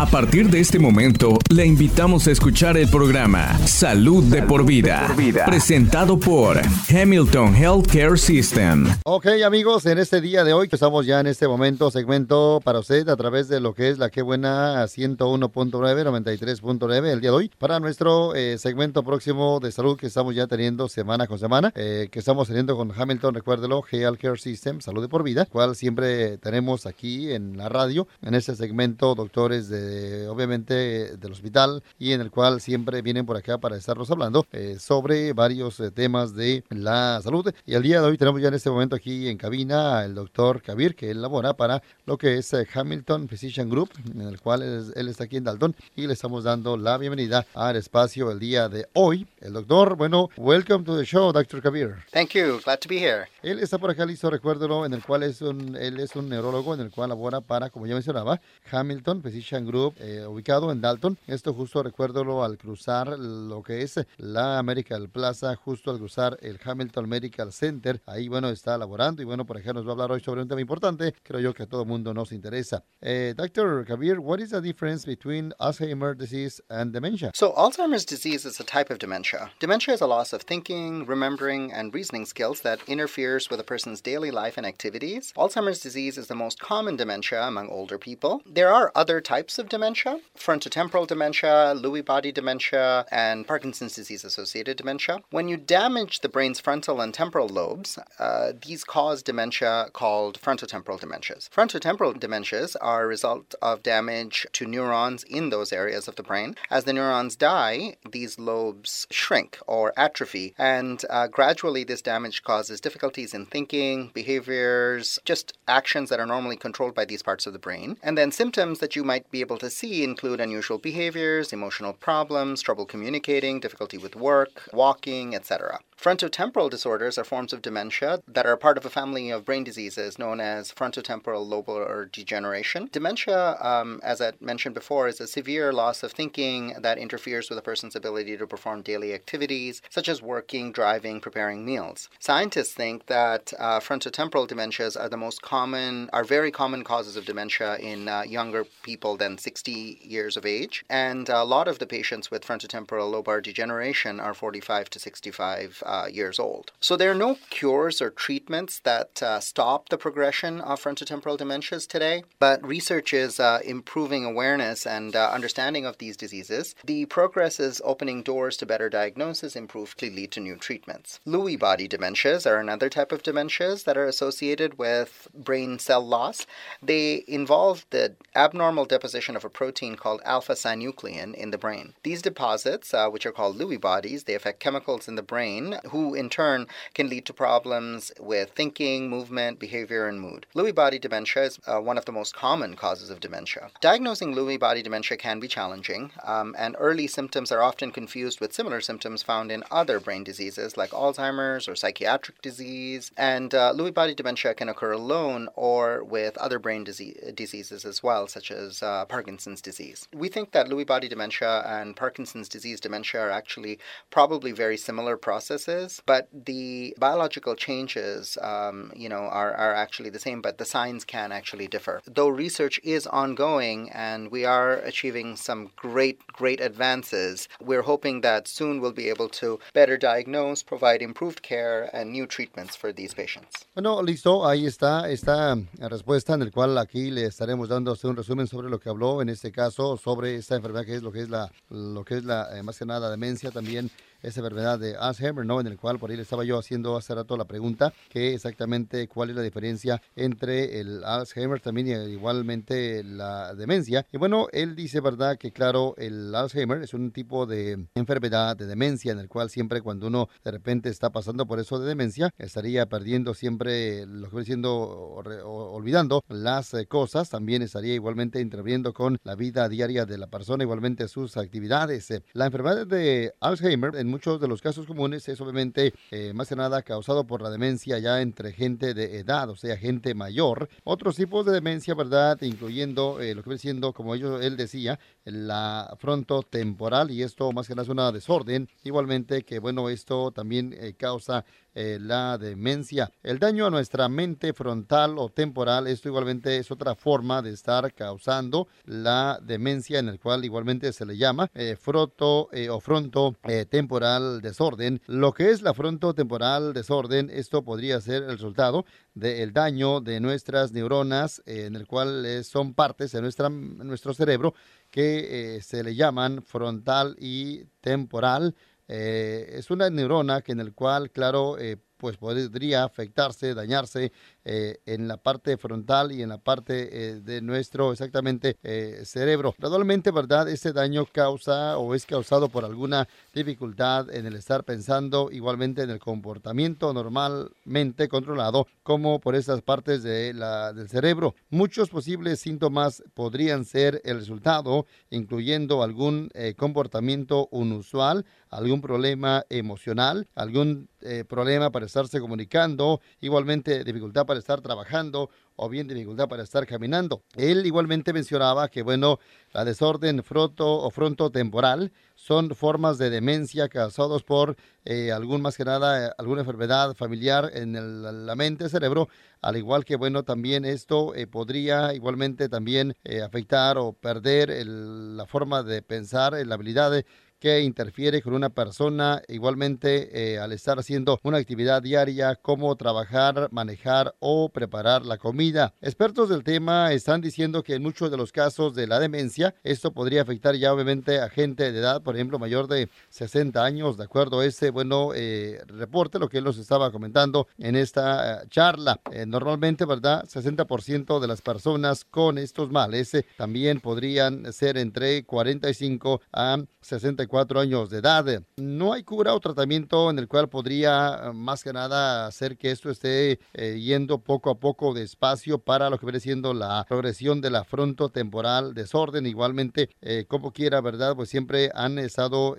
A partir de este momento, le invitamos a escuchar el programa Salud, de, por vida, presentado por Hamilton Healthcare System. Ok, amigos, en este día de hoy estamos ya en este momento segmento para usted a través de lo que es la que buena 101.9, 93.9 el día de hoy para nuestro eh, segmento próximo de salud que estamos ya teniendo semana con semana, eh, que estamos teniendo con Hamilton, recuérdelo, Healthcare System, Salud de por vida, cual siempre tenemos aquí en la radio, en este segmento doctores de obviamente, del hospital y en el cual siempre vienen por acá para estarnos hablando eh, sobre varios eh, temas de la salud. Y el día de hoy tenemos ya en este momento aquí en cabina al doctor Kabir, que él labora para lo que es eh, Hamilton Physician Group, en el cual él, está aquí en Dalton y le estamos dando la bienvenida al espacio el día de hoy. El doctor, bueno, welcome to the show, Dr. Kabir. Thank you, glad to be here. Él está por acá listo, recuérdelo, en el cual es un, él es un neurólogo en el cual labora para, como ya mencionaba, Hamilton Physician Group eh, ubicado en Dalton. Esto justo recuérdolo al cruzar lo que es la American Plaza, justo al cruzar el Hamilton Medical Center. Ahí, bueno, está laborando y bueno, por ejemplo, nos va a hablar hoy sobre un tema importante. Creo yo que a todo mundo nos interesa. Eh, Dr. Kabir, what is the difference between Alzheimer's disease and dementia? So, Alzheimer's disease is a type of dementia. Dementia is a loss of thinking, remembering, and reasoning skills that interferes with a person's daily life and activities. Alzheimer's disease is the most common dementia among older people. There are other types of dementia, frontotemporal dementia, Lewy body dementia, and Parkinson's disease associated dementia. When you damage the brain's frontal and temporal lobes, uh, these cause dementia called frontotemporal dementias. Frontotemporal dementias are a result of damage to neurons in those areas of the brain. As the neurons die, these lobes shrink or atrophy, and uh, gradually this damage causes difficulties in thinking, behaviors, just actions that are normally controlled by these parts of the brain. And then symptoms that you might be able to see include unusual behaviors, emotional problems, trouble communicating, difficulty with work, walking, etc. Frontotemporal disorders are forms of dementia that are part of a family of brain diseases known as frontotemporal lobar degeneration. Dementia, um, as I mentioned before, is a severe loss of thinking that interferes with a person's ability to perform daily activities such as working, driving, preparing meals. Scientists think that uh, frontotemporal dementias are the most common, are very common causes of dementia in uh, younger people than 60 years of age, and a lot of the patients with frontotemporal lobar degeneration are 45 to 65 uh, years old. So there are no cures or treatments that uh, stop the progression of frontotemporal dementias today, but research is uh, improving awareness and uh, understanding of these diseases. The progress is opening doors to better diagnosis, improved to lead to new treatments. Lewy body dementias are another type of dementias that are associated with brain cell loss. They involve the abnormal deposition of a protein called alpha synuclein in the brain. These deposits, uh, which are called Lewy bodies, they affect chemicals in the brain who in turn can lead to problems with thinking, movement, behavior, and mood. Lewy body dementia is uh, one of the most common causes of dementia. Diagnosing Lewy body dementia can be challenging, um, and early symptoms are often confused with similar symptoms found in other brain diseases like Alzheimer's or psychiatric disease. And uh, Lewy body dementia can occur alone or with other brain disease, diseases as well, such as uh, Parkinson's disease. We think that Lewy body dementia and Parkinson's disease dementia are actually probably very similar processes but the biological changes, um, you know, are, are actually the same, but the signs can actually differ. Though research is ongoing and we are achieving some great, great advances, we're hoping that soon we'll be able to better diagnose, provide improved care, and new treatments for these patients. Bueno, listo, ahí está esta respuesta en el cual aquí le estaremos dando un resumen sobre lo que habló en este caso sobre esta enfermedad que es lo que es la, lo que es la eh, más que nada demencia también esa enfermedad de Alzheimer, ¿no? En el cual por ahí le estaba yo haciendo hace rato la pregunta, que exactamente cuál es la diferencia entre el Alzheimer también y igualmente la demencia. Y bueno, él dice, ¿verdad? Que claro, el Alzheimer es un tipo de enfermedad de demencia en el cual siempre cuando uno de repente está pasando por eso de demencia, estaría perdiendo siempre lo que viene siendo, olvidando las eh, cosas, también estaría igualmente interviniendo con la vida diaria de la persona, igualmente sus actividades. La enfermedad de Alzheimer en muchos de los casos comunes es obviamente eh, más que nada causado por la demencia ya entre gente de edad, o sea, gente mayor. Otros tipos de demencia, ¿verdad? Incluyendo eh, lo que viene siendo, como ellos, él decía, la frontotemporal y esto más que nada es una desorden. Igualmente que, bueno, esto también eh, causa eh, la demencia. El daño a nuestra mente frontal o temporal, esto igualmente es otra forma de estar causando la demencia, en el cual igualmente se le llama eh, froto eh, o fronto temporal desorden. Lo que es la fronto temporal desorden, esto podría ser el resultado del daño de nuestras neuronas, en el cual son partes de nuestra, nuestro cerebro que se le llaman frontal y temporal. Eh, es una neurona que en el cual, claro, eh, pues podría afectarse, dañarse eh, en la parte frontal y en la parte eh, de nuestro exactamente eh, cerebro. Gradualmente, ¿verdad? Este daño causa o es causado por alguna dificultad en el estar pensando, igualmente en el comportamiento normalmente controlado, como por esas partes de la, del cerebro. Muchos posibles síntomas podrían ser el resultado, incluyendo algún comportamiento inusual, algún problema emocional, algún problema para estarse comunicando, igualmente dificultad para estar trabajando o bien dificultad para estar caminando. Él igualmente mencionaba que, bueno, la desorden fronto o frontotemporal son formas de demencia causados por eh, algún, más que nada, alguna enfermedad familiar en la mente, cerebro, al igual que, bueno, también esto eh, podría igualmente también eh, afectar o perder la forma de pensar, la habilidad de que interfiere con una persona, igualmente eh, al estar haciendo una actividad diaria como trabajar, manejar o preparar la comida. Expertos del tema están diciendo que en muchos de los casos de la demencia, esto podría afectar ya obviamente a gente de edad, por ejemplo, mayor de 60 años, de acuerdo a ese, bueno, eh, reporte, lo que él nos estaba comentando en esta eh, charla. normalmente, ¿verdad? 60% de las personas con estos males también podrían ser entre 45 a 64 años de edad. No hay cura o tratamiento en el cual podría eh, más que nada hacer que esto esté eh, yendo poco a poco despacio para lo que viene siendo la progresión de la frontotemporal desorden. Igualmente, eh, como quiera, ¿verdad? Pues siempre han estado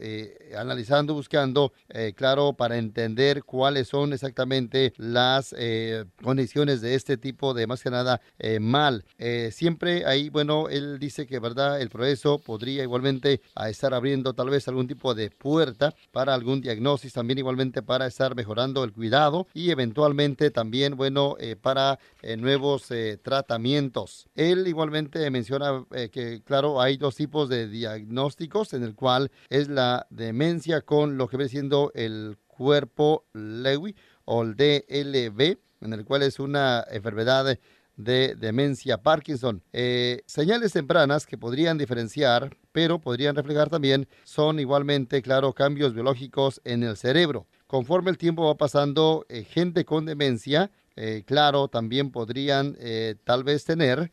analizando, buscando, claro, para entender cuáles son exactamente las condiciones de este tipo de más que nada mal. siempre ahí, bueno, él dice que, ¿verdad? El progreso podría igualmente estar abriendo tal vez algún tipo de puerta para algún diagnóstico, también igualmente para estar mejorando el cuidado y eventualmente también, bueno, eh, para eh, nuevos eh, tratamientos. Él igualmente menciona que, claro, hay dos tipos de diagnósticos en el cual es la demencia con lo que viene siendo el cuerpo Lewy o el DLB, en el cual es una enfermedad de demencia Parkinson. Eh, señales tempranas que podrían diferenciar, pero podrían reflejar también, son igualmente, claro, cambios biológicos en el cerebro. Conforme el tiempo va pasando, eh, gente con demencia, eh, claro, también podrían tal vez tener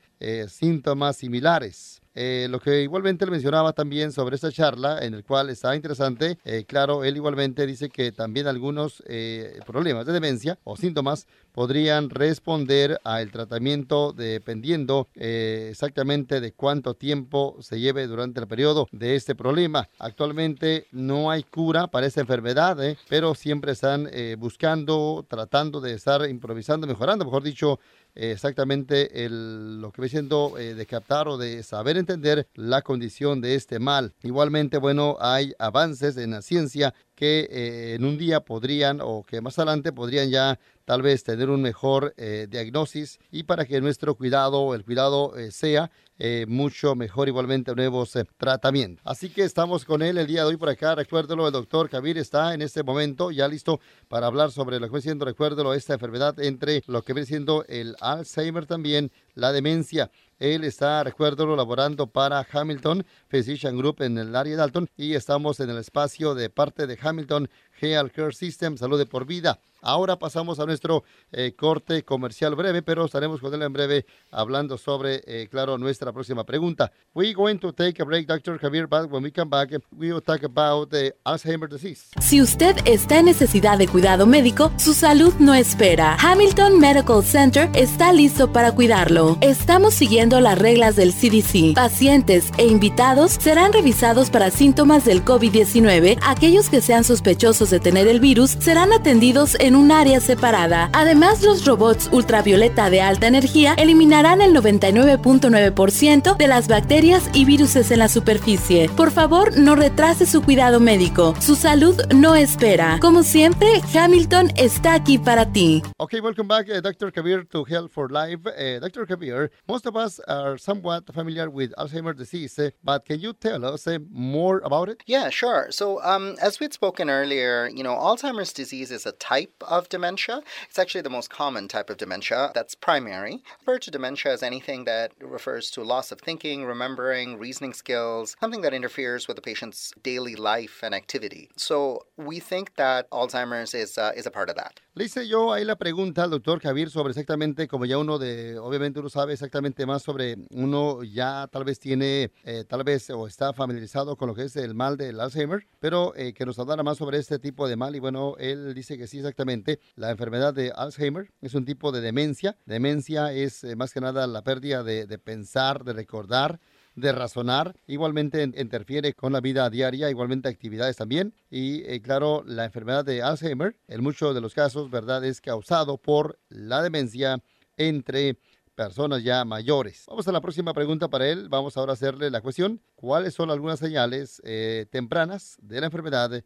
síntomas similares. Eh, lo que igualmente le mencionaba también sobre esta charla, en el cual está interesante, eh, claro, él igualmente dice que también algunos eh, problemas de demencia o síntomas podrían responder al tratamiento dependiendo exactamente de cuánto tiempo se lleve durante el periodo de este problema. Actualmente no hay cura para esta enfermedad, pero siempre están buscando, tratando de estar improvisando, mejorando, mejor dicho, exactamente lo que ve siendo eh, de captar o de saber entender la condición de este mal. Igualmente, bueno, hay avances en la ciencia que eh, en un día podrían o que más adelante podrían ya tal vez tener un mejor eh, diagnosis y para que nuestro cuidado, el cuidado sea eh, mucho mejor igualmente nuevos eh, tratamientos. Así que estamos con él el día de hoy por acá. Recuérdelo, el doctor Kabir está en este momento ya listo para hablar sobre lo que viene siendo, recuérdelo, esta enfermedad entre lo que viene siendo el Alzheimer también, la demencia. Él está, recuérdelo, laborando para Hamilton Physician Group en el área de Dalton y estamos en el espacio de parte de Hamilton Health Care System, Salud de por Vida. Ahora pasamos a nuestro eh, corte comercial breve, pero estaremos con él en breve hablando sobre, eh, claro, nuestra próxima pregunta. We're going to take a break, Dr. Javier, but when we come back, we will talk about the Alzheimer's disease. Si usted está en necesidad de cuidado médico, su salud no espera. Hamilton Medical Center está listo para cuidarlo. Estamos siguiendo las reglas del CDC. Pacientes e invitados serán revisados para síntomas del COVID-19. Aquellos que sean sospechosos de tener el virus serán atendidos en un área separada. Además, los robots ultravioleta de alta energía eliminarán el 99.9% de las bacterias y virus en la superficie. Por favor, no retrase su cuidado médico. Su salud no espera. Como siempre, Hamilton está aquí para ti. Okay, welcome back, uh, Dr. Kabir, to Health for Life. Uh, Dr. Kabir, most of us are somewhat familiar with Alzheimer's disease, uh, but can you tell us uh, more about it? Yeah, sure. So, um, as we'd spoken earlier, you know, Alzheimer's disease is a type of dementia. It's actually the most common type of dementia that's primary. Refer to dementia as anything that refers to loss of thinking, remembering, reasoning skills, something that interferes with the patient's daily life and activity. So, we think that Alzheimer's is, uh, is a part of that. Le hice yo ahí la pregunta al doctor Javier sobre exactamente, como ya uno de, obviamente uno sabe exactamente más sobre, uno ya tal vez tiene, eh, tal vez o está familiarizado con lo que es el mal del Alzheimer, pero eh, que nos hablara más sobre este tipo de mal y bueno, él dice que sí exactamente, la enfermedad de Alzheimer es un tipo de demencia, demencia es eh, más que nada la pérdida de, pensar, de recordar, de razonar, igualmente interfiere con la vida diaria, igualmente actividades también. Y claro, la enfermedad de Alzheimer, en muchos de los casos, ¿verdad?, es causado por la demencia entre personas ya mayores. Vamos a la próxima pregunta para él. Vamos ahora a hacerle la cuestión, ¿cuáles son algunas señales eh, tempranas de la enfermedad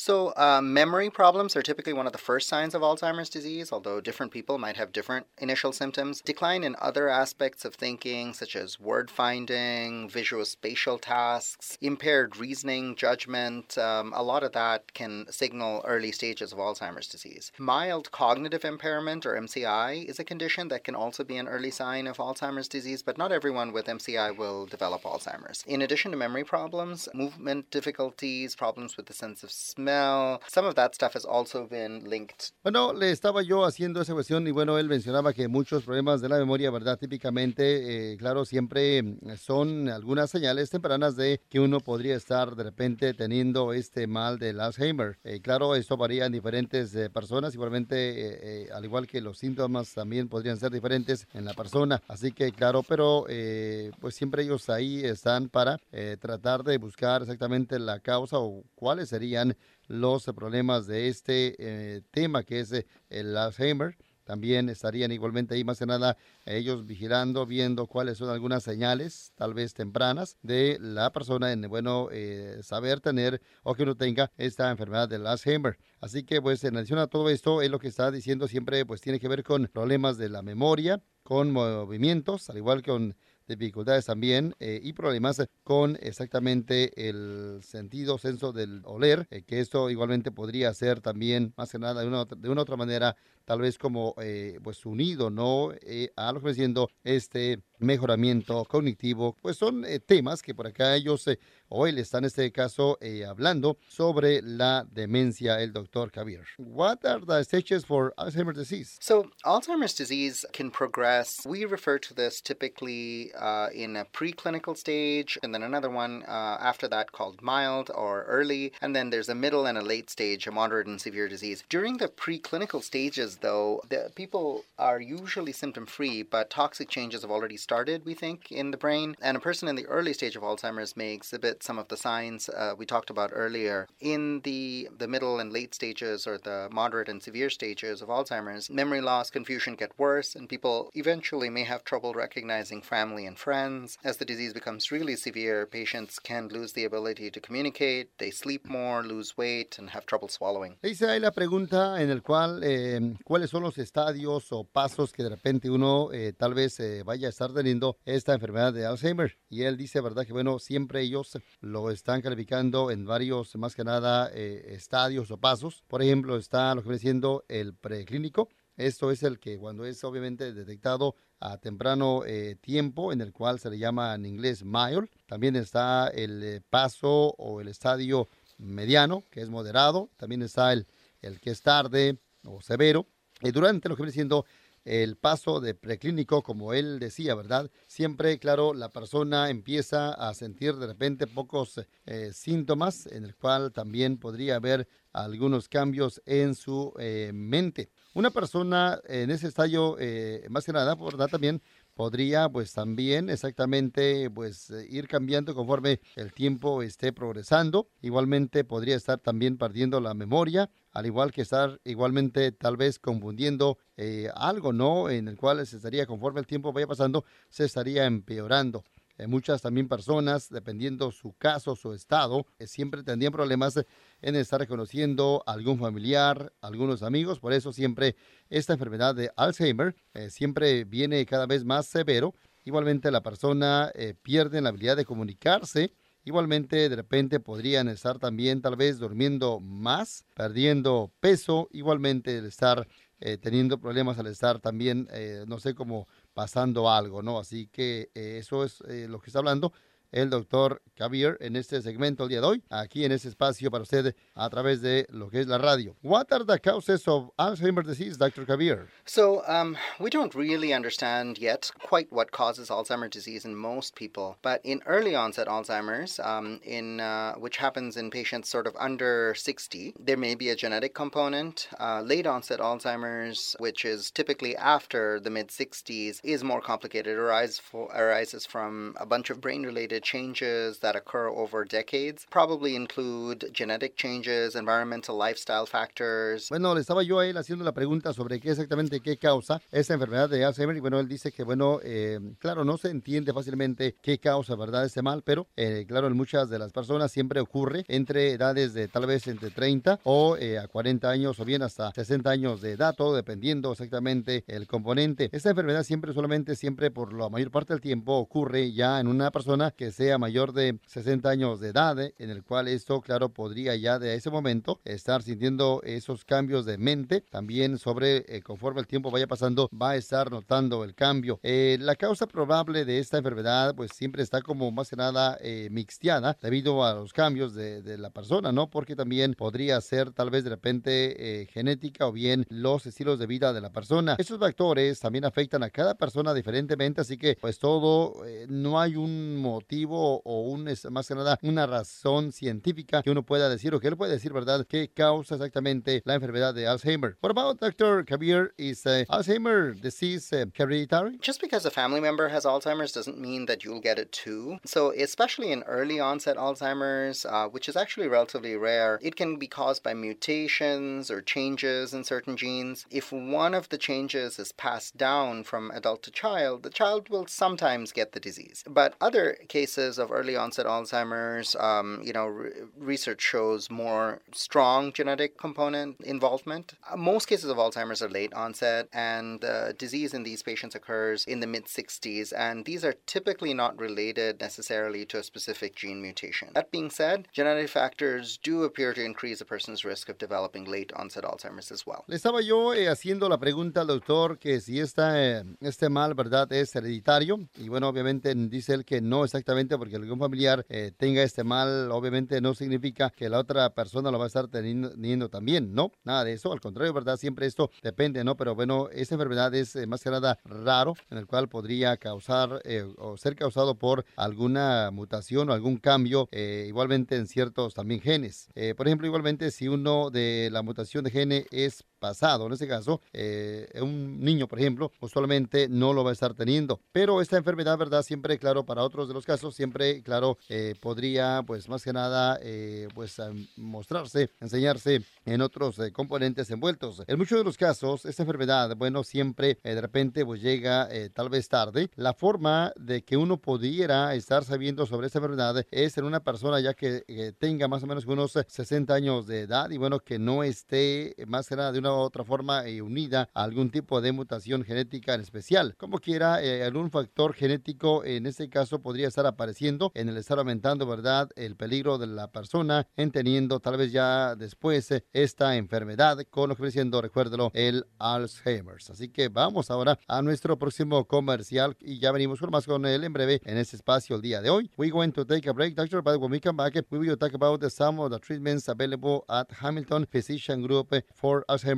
So, uh, memory problems are typically one of the first signs of Alzheimer's disease, although different people might have different initial symptoms. Decline in other aspects of thinking, such as word finding, visual spatial tasks, impaired reasoning, judgment, um, a lot of that can signal early stages of Alzheimer's disease. Mild cognitive impairment, or MCI, is a condition that can also be an early sign of Alzheimer's disease, but not everyone with MCI will develop Alzheimer's. In addition to memory problems, movement difficulties, problems with the sense of smell. Some of that stuff has also been linked. Bueno, le estaba yo haciendo esa cuestión y bueno, él mencionaba que muchos problemas de la memoria, ¿verdad? Típicamente, eh, claro, siempre mm, son algunas señales tempranas de que uno podría estar de repente teniendo este mal del Alzheimer. Eh, claro, esto varía en diferentes eh, personas, igualmente, eh, eh, al igual que los síntomas también podrían ser diferentes en la persona. Así que, claro, pero eh, pues siempre ellos ahí están para tratar de buscar exactamente la causa o cuál serían los problemas de este eh, tema que es eh, el Alzheimer. También estarían igualmente ahí más que nada ellos vigilando, viendo cuáles son algunas señales, tal vez tempranas, de la persona en, bueno, eh, saber tener o que uno tenga esta enfermedad del Alzheimer. Así que, pues, en adición a todo esto, es lo que está diciendo siempre, pues, tiene que ver con problemas de la memoria, con movimientos, al igual que con dificultades también eh, y problemas con exactamente el sentido, senso del oler, eh, que esto igualmente podría ser también más que nada de una, de una otra manera tal vez como eh, pues unido no eh, que viene siendo este mejoramiento cognitivo pues son eh, temas que por acá ellos eh, hoy le están en este caso eh, hablando sobre la demencia el doctor Javier what are the stages for Alzheimer's disease So, Alzheimer's disease can progress. We refer to this typically uh, in a preclinical stage, and then another one uh, after that called mild or early, and then there's a middle and a late stage, a moderate and severe disease. During the preclinical stages, though, the people are usually symptom free, but toxic changes have already started, we think, in the brain. And a person in the early stage of Alzheimer's may exhibit some of the signs uh, we talked about earlier. In the, the middle and late stages, or the moderate and severe stages of Alzheimer's, memory loss, confusion get worse, and people eventually may have trouble recognizing family and friends. As the disease becomes really severe, patients can lose the ability to communicate, they sleep more, lose weight, and have trouble swallowing. Dice ahí la pregunta en el cual eh, cuáles son los estadios o pasos que de repente uno eh, tal vez eh, vaya a estar teniendo esta enfermedad de Alzheimer. Y él dice, ¿verdad? Que bueno, siempre ellos lo están calificando en varios, más que nada, eh, estadios o pasos. Por ejemplo, está lo que viene siendo el preclínico. Esto es el que cuando es obviamente detectado a temprano tiempo, en el cual se le llama en inglés mild. También está el paso o el estadio mediano, que es moderado. También está el, el que es tarde o severo. Y durante lo que viene siendo el paso de preclínico, como él decía, ¿verdad? Siempre, claro, la persona empieza a sentir de repente pocos eh, síntomas, en el cual también podría haber algunos cambios en su eh, mente. Una persona en ese estadio, eh, más que nada, ¿verdad? También podría pues también exactamente pues eh, ir cambiando conforme el tiempo esté progresando. Igualmente podría estar también perdiendo la memoria, al igual que estar igualmente tal vez confundiendo eh, algo, ¿no? En el cual se estaría, conforme el tiempo vaya pasando, se estaría empeorando. Eh, muchas también personas, dependiendo su caso, su estado, eh, siempre tendrían problemas en estar reconociendo algún familiar, algunos amigos. Por eso siempre esta enfermedad de Alzheimer eh, siempre viene cada vez más severo. Igualmente la persona pierde la habilidad de comunicarse. Igualmente de repente podrían estar también tal vez durmiendo más, perdiendo peso. Igualmente el estar teniendo problemas al estar también, no sé cómo pasando algo, ¿no? Así que eh, eso es eh, lo que está hablando el doctor Javier en este segmento el día de hoy, aquí en este espacio para usted a través de lo que es la radio. What are the causes of Alzheimer's disease, Dr. Javier? So, um, we don't really understand yet quite what causes Alzheimer's disease in most people, but in early onset Alzheimer's, um, in uh, which happens in patients sort of under 60, there may be a genetic component. Uh, late onset Alzheimer's, which is typically after the mid 60s, is more complicated. It for, arises from a bunch of brain related changes that occur over decades probably include genetic changes, environmental lifestyle factors. Bueno, le estaba yo a él haciendo la pregunta sobre qué exactamente qué causa esa enfermedad de Alzheimer y bueno, él dice que bueno, eh, claro, no se entiende fácilmente qué causa, ¿verdad? Este mal, pero eh, claro, en muchas de las personas siempre ocurre entre edades de tal vez entre 30 o eh, a 40 años o bien hasta 60 años de edad, todo dependiendo exactamente el componente. Esta enfermedad siempre solamente siempre por la mayor parte del tiempo ocurre ya en una persona que sea mayor de 60 años de edad, eh, en el cual esto, claro, podría ya de ese momento estar sintiendo esos cambios de mente. También sobre, eh, conforme el tiempo vaya pasando, va a estar notando el cambio. Eh, la causa probable de esta enfermedad, pues siempre está como más que nada mixteada debido a los cambios de, de, la persona, ¿no? Porque también podría ser tal vez de repente genética o bien los estilos de vida de la persona. Esos factores también afectan a cada persona diferentemente, así que pues todo, no hay un motivo o un, más que nada, una razón científica que uno pueda decir o que él puede decir, ¿verdad?, qué causa exactamente la enfermedad de Alzheimer. What about Dr. Kabir? Is uh, Alzheimer disease uh, hereditary? Just because a family member has Alzheimer's doesn't mean that you'll get it too. So, especially in early onset Alzheimer's, uh, which is actually relatively rare, it can be caused by mutations or changes in certain genes. If one of the changes is passed down from adult to child, the child will sometimes get the disease. But other cases cases of early onset Alzheimer's, um, you know, re- research shows more strong genetic component involvement. Uh, most cases of Alzheimer's are late onset, and uh, disease in these patients occurs in the mid 60s, and these are typically not related necessarily to a specific gene mutation. That being said, genetic factors do appear to increase a person's risk of developing late onset Alzheimer's as well. Estaba yo eh, haciendo la pregunta al doctor que si esta, eh, este mal, ¿verdad?, es hereditario, y bueno, obviamente dice él que no exactamente porque algún familiar eh, tenga este mal, obviamente no significa que la otra persona lo va a estar teniendo, también, ¿no? Nada de eso, al contrario, ¿verdad? Siempre esto depende, ¿no? Pero bueno, esta enfermedad es eh, más que nada raro, en el cual podría causar eh, o ser causado por alguna mutación o algún cambio, igualmente en ciertos también genes. por ejemplo, igualmente si uno de la mutación de gene es pasado, en este caso, un niño, por ejemplo, usualmente no lo va a estar teniendo. Pero esta enfermedad, ¿verdad? Siempre, claro, para otros de los casos, siempre, claro, eh, podría, pues más que nada, eh, pues mostrarse, enseñarse en otros eh, componentes envueltos. En muchos de los casos, esta enfermedad, bueno, siempre de repente pues llega tal vez tarde. La forma de que uno pudiera estar sabiendo sobre esta enfermedad es en una persona ya que tenga más o menos unos 60 años de edad y bueno, que no esté más que nada de una otra forma unida a algún tipo de mutación genética en especial. Como quiera, algún factor genético en este caso podría estar apareciendo, en el estar aumentando, ¿verdad?, el peligro de la persona en teniendo tal vez ya después eh, esta enfermedad con lo que recuérdelo, el Alzheimer's. Así que vamos ahora a nuestro próximo comercial y ya venimos con más con él en breve en este espacio el día de hoy. We going to take a break, doctor, but when we come back, we will talk about some of the treatments available at Hamilton Physician Group for Alzheimer's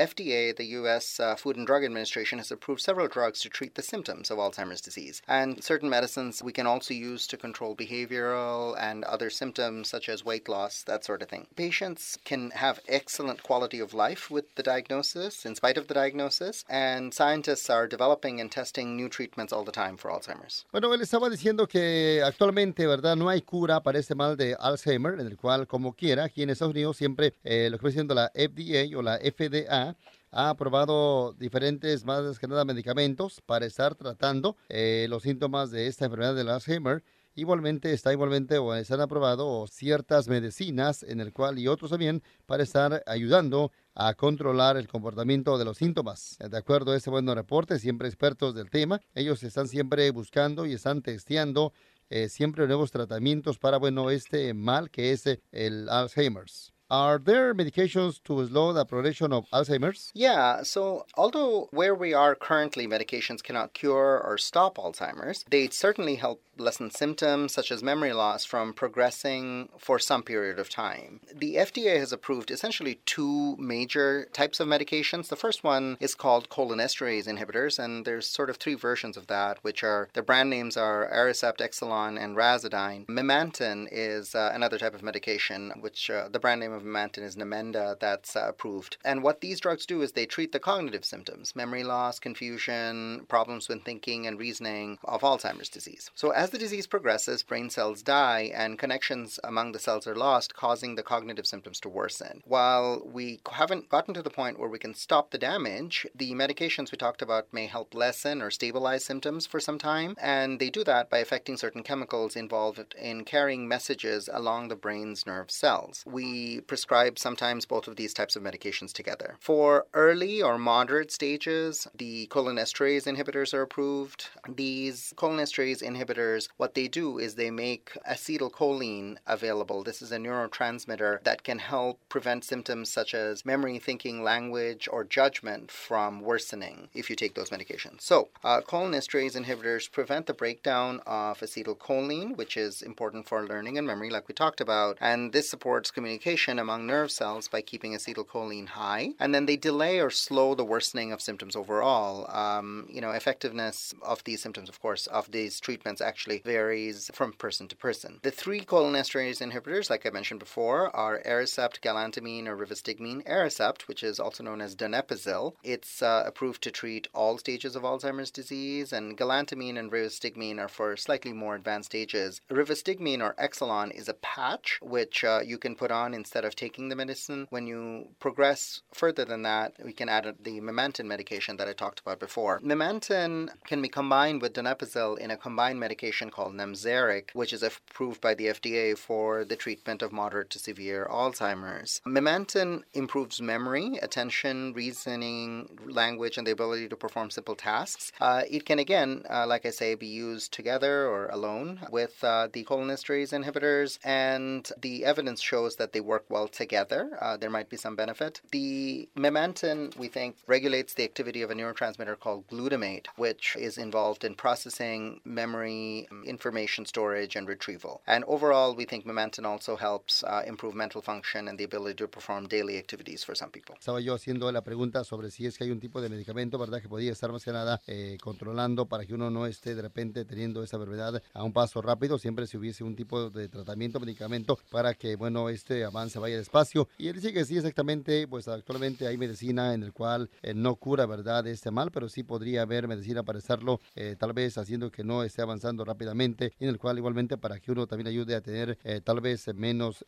FDA, the U.S. Uh, Food and Drug Administration, has approved several drugs to treat the symptoms of Alzheimer's disease. And certain medicines we can also use to control behavioral and other symptoms such as weight loss, that sort of thing. Patients can have excellent quality of life with the diagnosis, in spite of the diagnosis, and scientists are developing and testing new treatments all the time for Alzheimer's. Bueno, él estaba diciendo que actualmente, ¿verdad? No hay cura para este mal de Alzheimer, en el cual, como quiera, aquí en Estados Unidos siempre eh, lo que va diciendo la FDA o la FDA ha aprobado diferentes, más que nada, medicamentos para estar tratando eh, los síntomas de esta enfermedad del Alzheimer. Igualmente está igualmente o están aprobado ciertas medicinas en el cual y otros también para estar ayudando a controlar el comportamiento de los síntomas. De acuerdo a este buen reporte, siempre expertos del tema, ellos están siempre buscando y están testeando eh, siempre nuevos tratamientos para, bueno, este mal que es el Alzheimer's. Are there medications to slow the progression of Alzheimer's? Yeah, so although where we are currently, medications cannot cure or stop Alzheimer's, they certainly help lessen symptoms such as memory loss from progressing for some period of time. The FDA has approved essentially two major types of medications. The first one is called cholinesterase inhibitors, and there's sort of three versions of that, which are the brand names are Aricept, Exelon, and Razodine. Memantin is uh, another type of medication, which uh, the brand name of Memantin is Namenda, that's uh, approved. And what these drugs do is they treat the cognitive symptoms memory loss, confusion, problems with thinking and reasoning of Alzheimer's disease. So, as the disease progresses, brain cells die and connections among the cells are lost, causing the cognitive symptoms to worsen. While we haven't gotten to the point where we can stop the damage, the medications we talked about may help lessen or stabilize symptoms for some time, and they do that by affecting certain chemicals involved in carrying messages along the brain's nerve cells. We prescribe sometimes both of these types of medications together. For early or moderate stages, the cholinesterase inhibitors are approved. These cholinesterase inhibitors, what they do is they make acetylcholine available. This is a neurotransmitter that can help prevent symptoms such as memory, thinking, language, or judgment from worsening if you take those medications. So, uh, cholinesterase inhibitors prevent the breakdown of acetylcholine, which is important for learning and memory, like we talked about, and this supports communication among nerve cells by keeping acetylcholine high, and then they delay or slow the worsening of symptoms overall. Um, you know, effectiveness of these symptoms, of course, of these treatments actually varies from person to person. The three cholinesterase inhibitors, like I mentioned before, are Aricept, galantamine, or rivastigmine. Aricept, which is also known as donepezil, it's uh, approved to treat all stages of Alzheimer's disease, and galantamine and rivastigmine are for slightly more advanced stages. Rivastigmine or Exelon is a patch which uh, you can put on instead of taking the medicine. When you progress further than that, we can add the Memantin medication that I talked about before. Memantin can be combined with donepezil in a combined medication called Nemzaric, which is approved by the FDA for the treatment of moderate to severe Alzheimer's. Memantin improves memory, attention, reasoning, language, and the ability to perform simple tasks. Uh, it can, again, uh, like I say, be used together or alone with uh, the cholinesterase inhibitors, and the evidence shows that they work well together. Uh, there might be some benefit. The memantin, we think, regulates the activity of a neurotransmitter called glutamate, which is involved in processing memory, information storage, and retrieval. And overall, we think memantin also helps uh, improve mental function and the ability to perform daily activities for some people. Estaba yo haciendo la pregunta sobre si es que hay un tipo de medicamento, ¿verdad? Que podría estar más que nada eh, controlando para que uno no esté de repente teniendo esa enfermedad a un paso rápido. Siempre si hubiese un tipo de tratamiento, medicamento para que, bueno, este avance vaya despacio. Y él dice que sí, exactamente, pues actualmente hay medicina en el cual eh, no cura, ¿verdad?, este mal, pero sí podría haber medicina para estarlo eh, tal vez haciendo que no esté avanzando rápidamente, en el cual igualmente para que uno también ayude a tener tal vez menos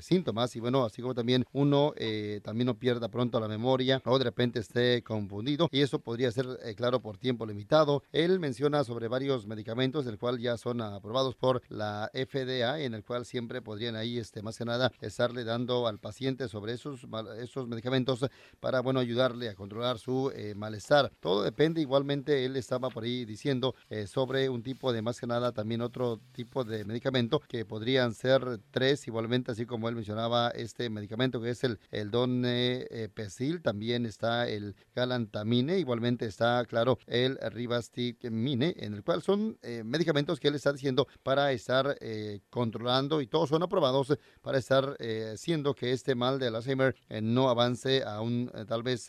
síntomas y bueno, así como también uno también no pierda pronto la memoria o de repente esté confundido y eso podría ser claro por tiempo limitado. Él menciona sobre varios medicamentos, el cual ya son aprobados por la FDA, en el cual siempre podrían ahí, este, más que nada, estarle dando al paciente sobre esos, esos medicamentos para, bueno, ayudarle a controlar su eh, malestar. Todo depende, igualmente, él estaba por ahí diciendo eh, sobre un tipo de, más que nada, también otro tipo de medicamento que podrían ser tres, igualmente, así como él mencionaba este medicamento que es el, el Don eh, Pesil, también está el Galantamine, igualmente está, claro, el Rivasticmine, en el cual son medicamentos que él está diciendo para estar controlando y todos son aprobados para estar haciendo que este mal del Alzheimer no avance a un tal vez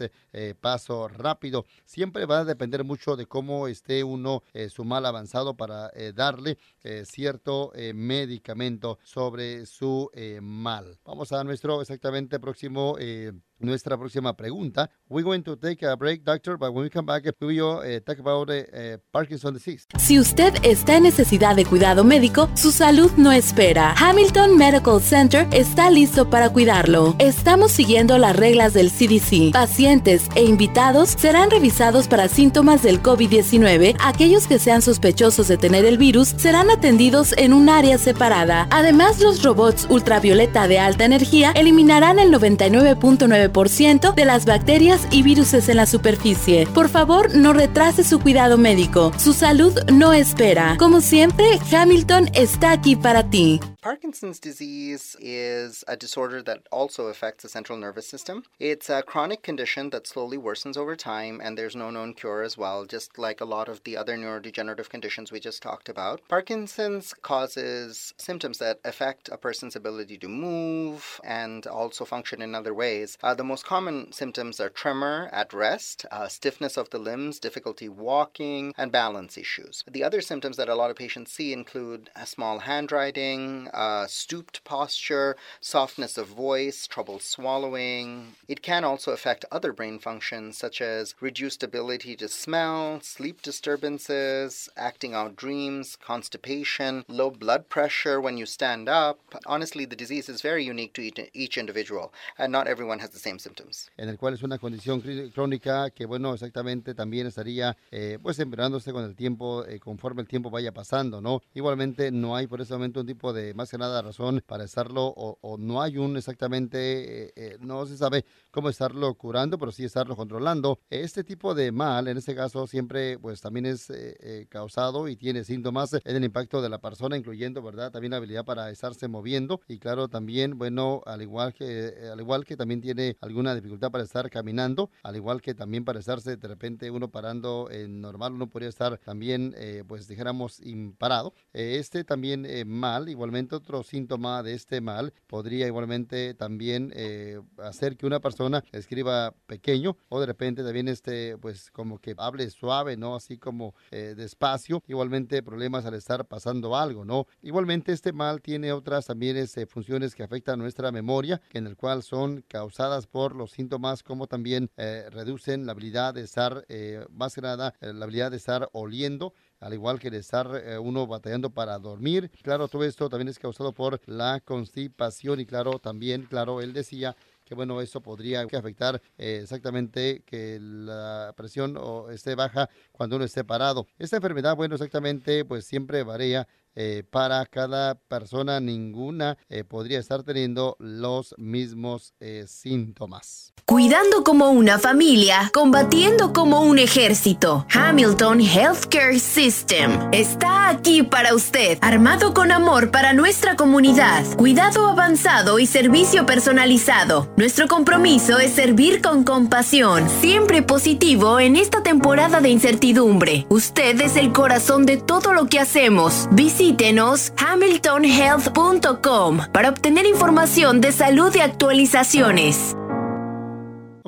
paso rápido. Siempre va a depender mucho de cómo esté uno su mal avanzado para darle cierto medicamento sobre su mal. Vamos a nuestro exactamente próximo nuestra próxima pregunta. We're going to take a break, doctor, but when we come back, we will uh, talk about uh, Parkinson's disease. Si usted está en necesidad de cuidado médico, su salud no espera. Hamilton Medical Center está listo para cuidarlo. Estamos siguiendo las reglas del CDC. Pacientes e invitados serán revisados para síntomas del COVID-19. Aquellos que sean sospechosos de tener el virus serán atendidos en un área separada. Además, los robots ultravioleta de alta energía eliminarán el 99.9 ciento de las bacterias y virus en la superficie. Por favor, no retrase su cuidado médico. Su salud no espera. Como siempre, Hamilton está aquí para ti. Parkinson's disease is a disorder that also affects the central nervous system. It's a chronic condition that slowly worsens over time, and there's no known cure as well, just like a lot of the other neurodegenerative conditions we just talked about. Parkinson's causes symptoms that affect a person's ability to move and also function in other ways. Uh, the most common symptoms are tremor at rest, uh, stiffness of the limbs, difficulty walking, and balance issues. The other symptoms that a lot of patients see include a small handwriting, uh, stooped posture, softness of voice, trouble swallowing. It can also affect other brain functions such as reduced ability to smell, sleep disturbances, acting out dreams, constipation, low blood pressure when you stand up. Honestly, the disease is very unique to each individual, and not everyone has the same symptoms. En el cual es una condición crónica que, bueno, exactamente también estaría eh, pues empeorándose con el tiempo, eh, conforme el tiempo vaya pasando, ¿no? Igualmente no hay por ese momento un tipo de más que nada razón para estarlo o, no hay un exactamente, eh, eh, no se sabe cómo estarlo curando, pero sí estarlo controlando. Este tipo de mal, en este caso, siempre pues también es eh, causado y tiene síntomas en el impacto de la persona, incluyendo, ¿verdad? También la habilidad para estarse moviendo y claro, también, bueno, al igual que, al igual que también tiene alguna dificultad para estar caminando, al igual que también para estarse de repente uno parando en normal, uno podría estar también, pues dijéramos, imparado. este también mal, igualmente, otro síntoma de este mal podría igualmente también eh, hacer que una persona escriba pequeño o de repente también este pues como que hable suave, ¿no? Así como eh, despacio. Igualmente problemas al estar pasando algo, ¿no? Igualmente este mal tiene otras también este, funciones que afectan nuestra memoria, en el cual son causadas por los síntomas como también eh, reducen la habilidad de estar, más que nada, la habilidad de estar oliendo al igual que de estar eh, uno batallando para dormir. Claro, todo esto también es causado por la constipación y claro, también, claro, él decía que bueno, eso podría afectar eh, exactamente que la presión esté baja cuando uno esté parado. Esta enfermedad, bueno, exactamente, pues siempre varía eh, para cada persona ninguna eh, podría estar teniendo los mismos eh, síntomas. Cuidando como una familia, combatiendo como un ejército. Hamilton Healthcare System está aquí para usted, armado con amor para nuestra comunidad, cuidado avanzado y servicio personalizado. Nuestro compromiso es servir con compasión, siempre positivo en esta temporada de incertidumbre. Usted es el corazón de todo lo que hacemos. Visítenos hamiltonhealth.com para obtener información de salud y actualizaciones.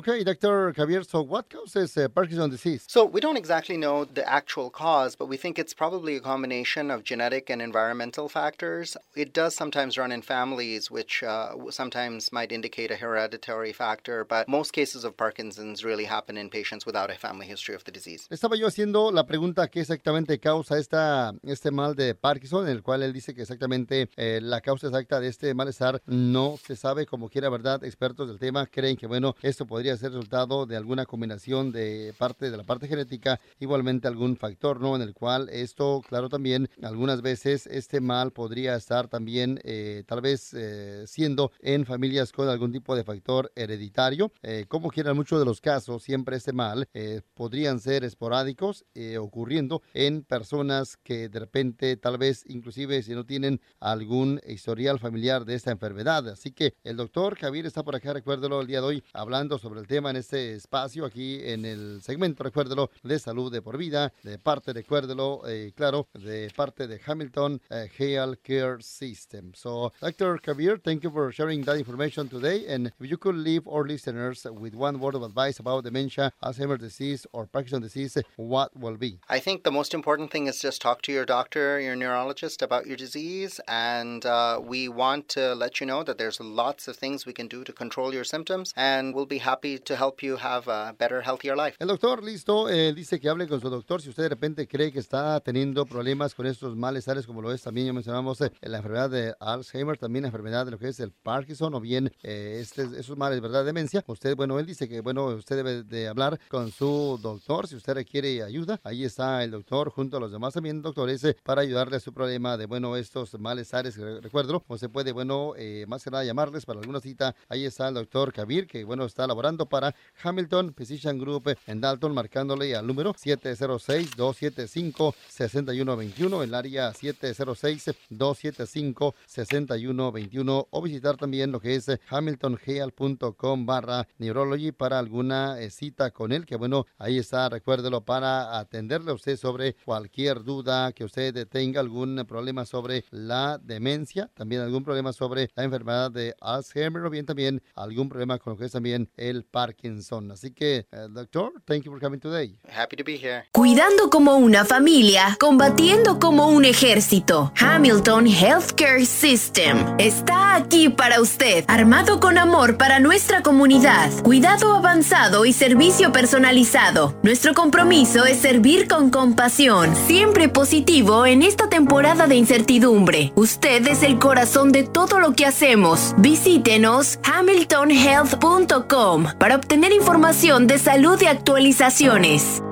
Okay, Dr. Javier, so what causes uh, Parkinson's disease? So, we don't exactly know the actual cause, but we think it's probably a combination of genetic and environmental factors. It does sometimes run in families, which uh, sometimes might indicate a hereditary factor, but most cases of Parkinson's really happen in patients without a family history of the disease. Estaba yo haciendo la pregunta qué exactamente causa esta, este mal de Parkinson, en el cual él dice que exactamente eh, la causa exacta de este malestar no se sabe, como quiera, ¿verdad? Expertos del tema creen que, bueno, esto podría podría ser resultado de alguna combinación de parte de la parte genética, igualmente algún factor, ¿no? En el cual esto, claro, también algunas veces este mal podría estar también eh, tal vez eh, siendo en familias con algún tipo de factor hereditario. Eh, como quieran, muchos de los casos, siempre este mal podrían ser esporádicos, ocurriendo en personas que de repente, tal vez, inclusive si no tienen algún historial familiar de esta enfermedad. Así que el doctor Javier está por acá, recuérdelo, el día de hoy, hablando sobre el tema en este espacio aquí en el segmento, recuérdelo, de salud de por vida, de parte, recuérdelo, eh, claro, de parte de Hamilton uh, Health Care System. So, Dr. Kabir, thank you for sharing that information today. And if you could leave our listeners with one word of advice about dementia, Alzheimer's disease, or Parkinson's disease, what will be? I think the most important thing is just talk to your doctor, your neurologist about your disease. And uh, we want to let you know that there's lots of things we can do to control your symptoms, and we'll be happy to help you have a better, healthier life. El doctor, listo, eh, dice que hable con su doctor si usted de repente cree que está teniendo problemas con estos malestares, como lo es también, ya mencionamos, eh, la enfermedad de Alzheimer, también la enfermedad de lo que es el Parkinson o bien eh, este, esos males, ¿verdad? Demencia. Usted, bueno, él dice que, bueno, usted debe de hablar con su doctor si usted requiere ayuda. Ahí está el doctor junto a los demás también doctores para ayudarle a su problema de, bueno, estos malestares. Recuerdo, o se puede, bueno, más que nada llamarles para alguna cita. Ahí está el doctor Kabir, que, bueno, está para Hamilton Physician Group en Dalton, marcándole al número 706-275-6121, el área 706-275-6121, o visitar también lo que es hamiltonheal.com barra neurology para alguna eh, cita con él, que bueno, ahí está, recuérdelo, para atenderle a usted sobre cualquier duda que usted tenga, algún problema sobre la demencia, también algún problema sobre la enfermedad de Alzheimer o bien también algún problema con lo que es también el Parkinson. Así que, uh, doctor, thank you for coming today. Happy to be here. Cuidando como una familia, combatiendo como un ejército. Hamilton Healthcare System está aquí para usted, armado con amor para nuestra comunidad, cuidado avanzado y servicio personalizado. Nuestro compromiso es servir con compasión, siempre positivo en esta temporada de incertidumbre. Usted es el corazón de todo lo que hacemos. Visítenos hamiltonhealth.com para obtener información de salud y actualizaciones.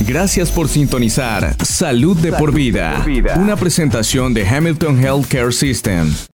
Gracias por sintonizar Salud de por vida, una presentación de Hamilton Healthcare System.